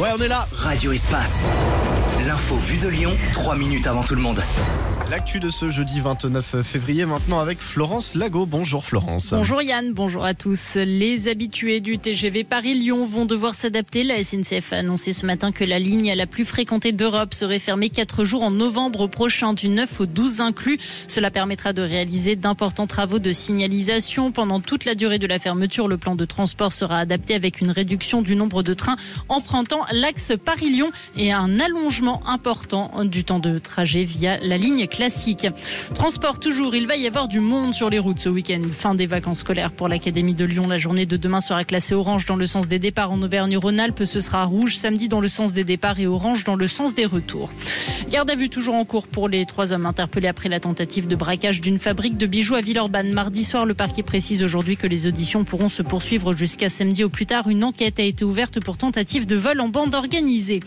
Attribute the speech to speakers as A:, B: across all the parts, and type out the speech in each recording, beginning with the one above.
A: Ouais, on est là.
B: Radio Espace. L'info vue de Lyon, 3 minutes avant tout le monde.
A: L'actu de ce jeudi 29 février maintenant avec Florence Lago. Bonjour Florence.
C: Bonjour Yann, bonjour à tous. Les habitués du TGV Paris-Lyon vont devoir s'adapter. La SNCF a annoncé ce matin que la ligne la plus fréquentée d'Europe serait fermée 4 jours en novembre prochain, du 9 au 12 inclus. Cela permettra de réaliser d'importants travaux de signalisation. Pendant toute la durée de la fermeture, le plan de transport sera adapté avec une réduction du nombre de trains empruntant l'axe Paris-Lyon et un allongement important du temps de trajet via la ligne classique Transport toujours, il va y avoir du monde sur les routes ce week-end. Fin des vacances scolaires pour l'Académie de Lyon. La journée de demain sera classée orange dans le sens des départs en Auvergne-Rhône-Alpes. Ce sera rouge samedi dans le sens des départs et orange dans le sens des retours. Garde à vue toujours en cours pour les trois hommes interpellés après la tentative de braquage d'une fabrique de bijoux à Villeurbanne. Mardi soir, le parquet précise aujourd'hui que les auditions pourront se poursuivre jusqu'à samedi au plus tard. Une enquête a été ouverte pour tentative de vol en bande organisée.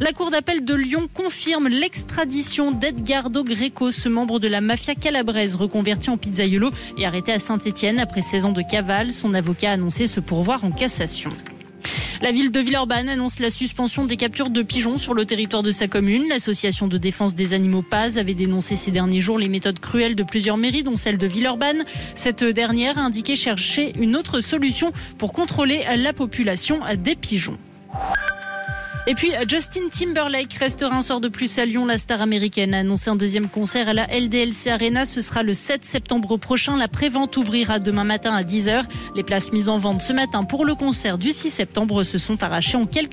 C: La Cour d'appel de Lyon confirme l'extradition d'Edgardo Greco ce membre de la mafia calabraise reconverti en pizzaiolo et arrêté à Saint-Etienne après 16 ans de cavale. Son avocat a annoncé se pourvoir en cassation. La ville de Villeurbanne annonce la suspension des captures de pigeons sur le territoire de sa commune. L'association de défense des animaux Paz avait dénoncé ces derniers jours les méthodes cruelles de plusieurs mairies, dont celle de Villeurbanne. Cette dernière a indiqué chercher une autre solution pour contrôler la population des pigeons. Et puis Justin Timberlake restera un soir de plus à Lyon. La star américaine a annoncé un deuxième concert à la LDLC Arena. Ce sera le 7 septembre prochain. La prévente ouvrira demain matin à 10h. Les places mises en vente ce matin pour le concert du 6 septembre se sont arrachées en quelques